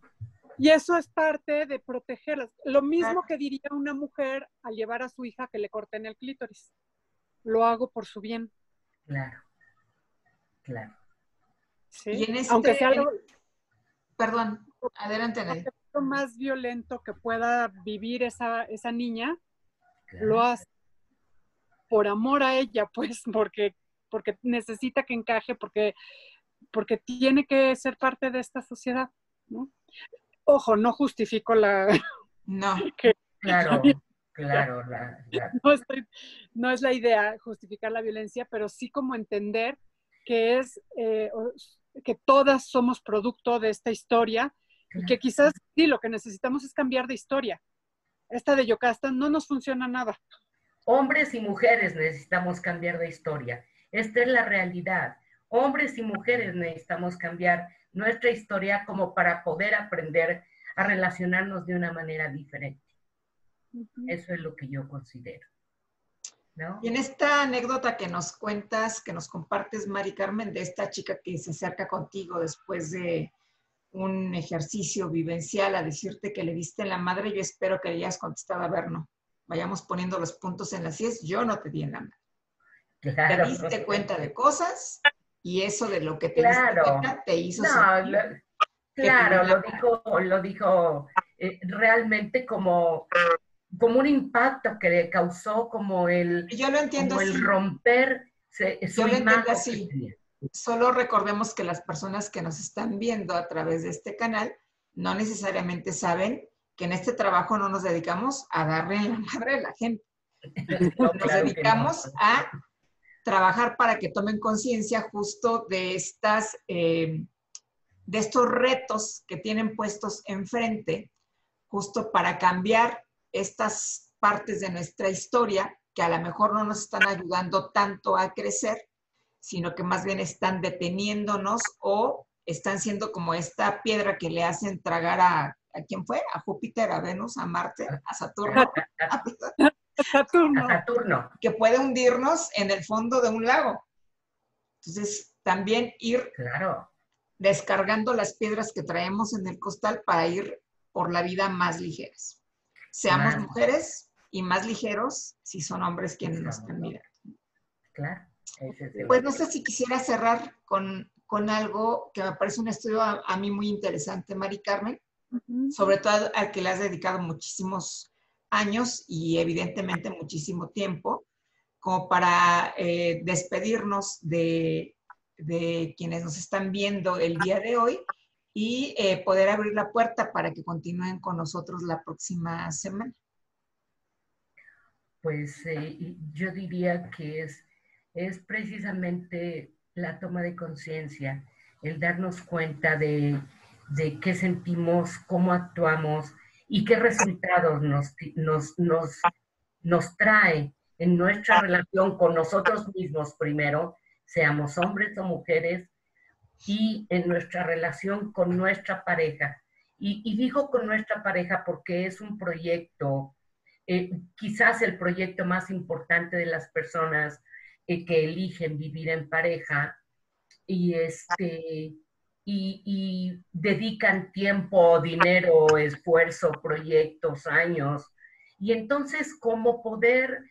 Y eso es parte de protegerlas. Lo mismo que diría una mujer al llevar a su hija que le corten el clítoris. Lo hago por su bien. Claro, claro. ¿Sí? Y en este, Aunque sea algo... Perdón, adelante, Lo más violento que pueda vivir esa, esa niña, lo hace por amor a ella, pues, porque, porque necesita que encaje, porque porque tiene que ser parte de esta sociedad, ¿no? Ojo, no justifico la... No, claro, claro. No, es la idea justificar la violencia, pero sí como entender que es, eh, que todas somos producto de esta historia y que quizás sí, lo que necesitamos es cambiar de historia. Esta de Yocasta no nos funciona nada. Hombres y mujeres necesitamos cambiar de historia. Esta es la realidad hombres y mujeres necesitamos cambiar nuestra historia como para poder aprender a relacionarnos de una manera diferente. Eso es lo que yo considero. Y en esta anécdota que nos cuentas, que nos compartes, Mari Carmen, de esta chica que se acerca contigo después de un ejercicio vivencial a decirte que le diste en la madre, yo espero que le hayas contestado a ver, no. Vayamos poniendo los puntos en las IES, yo no te di en la madre. Te diste cuenta de cosas y eso de lo que te claro. te hizo claro, lo dijo, lo dijo eh, realmente como, como un impacto que le causó como el, Yo lo entiendo como el romper Yo lo entiendo así. Solo recordemos que las personas que nos están viendo a través de este canal no necesariamente saben que en este trabajo no nos dedicamos a darle la madre a la gente. nos dedicamos a trabajar para que tomen conciencia justo de estas, eh, de estos retos que tienen puestos enfrente, justo para cambiar estas partes de nuestra historia que a lo mejor no nos están ayudando tanto a crecer, sino que más bien están deteniéndonos o están siendo como esta piedra que le hacen tragar a, ¿a quién fue? A Júpiter, a Venus, a Marte, a Saturno. Saturno. Que puede hundirnos en el fondo de un lago. Entonces, también ir claro. descargando las piedras que traemos en el costal para ir por la vida más ligeras. Seamos mujeres y más ligeros si son hombres quienes nos están mirando. Claro. Pues no sé si quisiera cerrar con, algo que me parece un estudio a, mí muy interesante, Mari Carmen, sobre todo al que le has dedicado muchísimos años y evidentemente muchísimo tiempo, como para eh, despedirnos de, de, quienes nos están viendo el día de hoy y eh, poder abrir la puerta para que continúen con nosotros la próxima semana. Pues eh, yo diría que es, es precisamente la toma de conciencia, el darnos cuenta de, de, qué sentimos, cómo actuamos y qué resultados nos, nos, nos, nos trae en nuestra relación con nosotros mismos primero, seamos hombres o mujeres, y en nuestra relación con nuestra pareja. Y, digo con nuestra pareja porque es un proyecto, eh, quizás el proyecto más importante de las personas eh, que eligen vivir en pareja y, este, y, y dedican tiempo, dinero, esfuerzo, proyectos, años. Y entonces, ¿cómo poder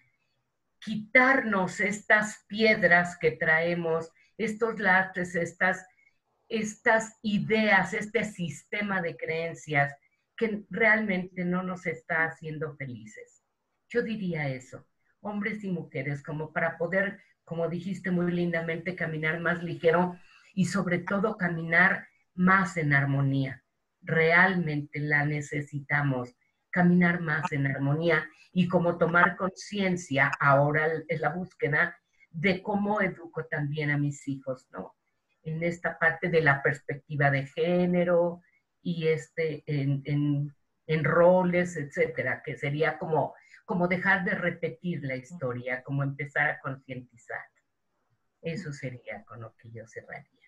quitarnos estas piedras que traemos, estos lastres, estas estas ideas, este sistema de creencias que realmente no nos está haciendo felices. Yo diría eso, hombres y mujeres, como para poder, como dijiste muy lindamente, caminar más ligero y sobre todo caminar más en armonía. Realmente la necesitamos, caminar más en armonía y como tomar conciencia, ahora es la búsqueda de cómo educo también a mis hijos, ¿no? en esta parte de la perspectiva de género y este, en, roles, etcétera, que sería como, como dejar de repetir la historia, como empezar a concientizar. Eso sería con lo que yo cerraría.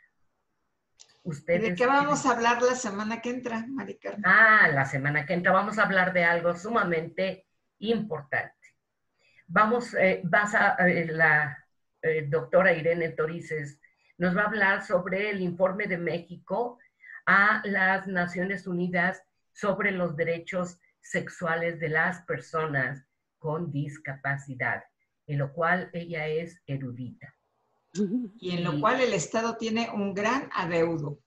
¿Ustedes ¿De qué vamos a hablar la semana que entra, Maricar? Ah, la semana que entra vamos a hablar de algo sumamente importante. Vamos, eh, vas a, eh, la eh, doctora Irene Torices nos va a hablar sobre el informe de México a las Naciones Unidas sobre los derechos sexuales de las personas con discapacidad, en lo cual ella es erudita. Y en lo cual el Estado tiene un gran adeudo.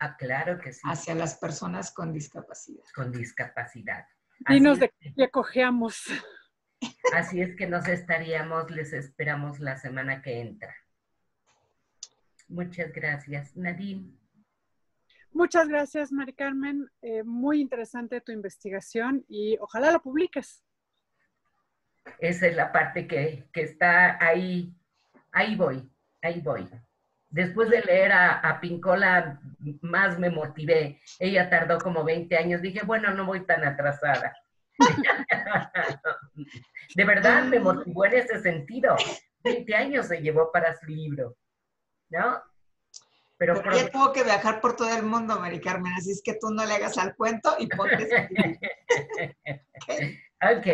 Ah, claro que sí. Hacia las personas con discapacidad. Con discapacidad. Y nos de qué cojeamos. Así es que nos estaríamos, les esperamos la semana que entra. Muchas gracias. Nadine. Muchas gracias, Mari Carmen. Eh, muy interesante tu investigación y ojalá la publiques. Esa es la parte que, está ahí. Ahí voy, ahí voy. Después de leer a, a, Pincola, más me motivé. Ella tardó como 20 años. Dije, bueno, no voy tan atrasada. de verdad me motivó en ese sentido. 20 años se llevó para su libro. ¿no? Pero, ya tuvo que viajar por todo el mundo, Mari Carmen, así es que tú no le hagas al cuento y ponte ok.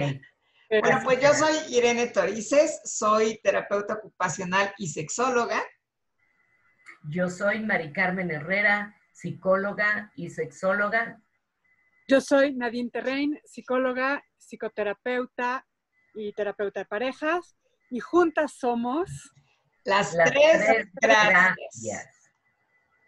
Bueno, pues yo soy Irene Torices, soy terapeuta ocupacional y sexóloga. Yo soy Mari Carmen Herrera, psicóloga y sexóloga. Yo soy Nadine Terrein, psicóloga, psicoterapeuta y terapeuta de parejas. Y juntas somos las, tres, gracias.